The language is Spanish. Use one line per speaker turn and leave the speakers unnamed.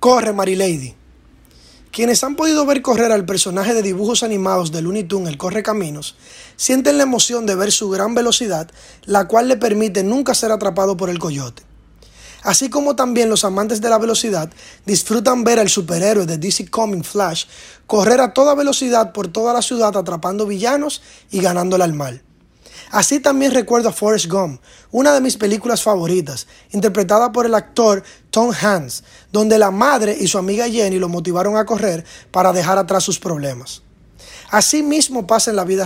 Corre, Marilady. Quienes han podido ver correr al personaje de dibujos animados de Looney Tunes, el Corre Caminos, sienten la emoción de ver su gran velocidad, la cual le permite nunca ser atrapado por el coyote. Así como también los amantes de la velocidad disfrutan ver al superhéroe de DC Comics Flash correr a toda velocidad por toda la ciudad atrapando villanos y ganándole al mal. Así también recuerdo a Forrest Gump, una de mis películas favoritas, interpretada por el actor Tom Hanks, donde la madre y su amiga Jenny lo motivaron a correr para dejar atrás sus problemas. Así mismo pasa en la vida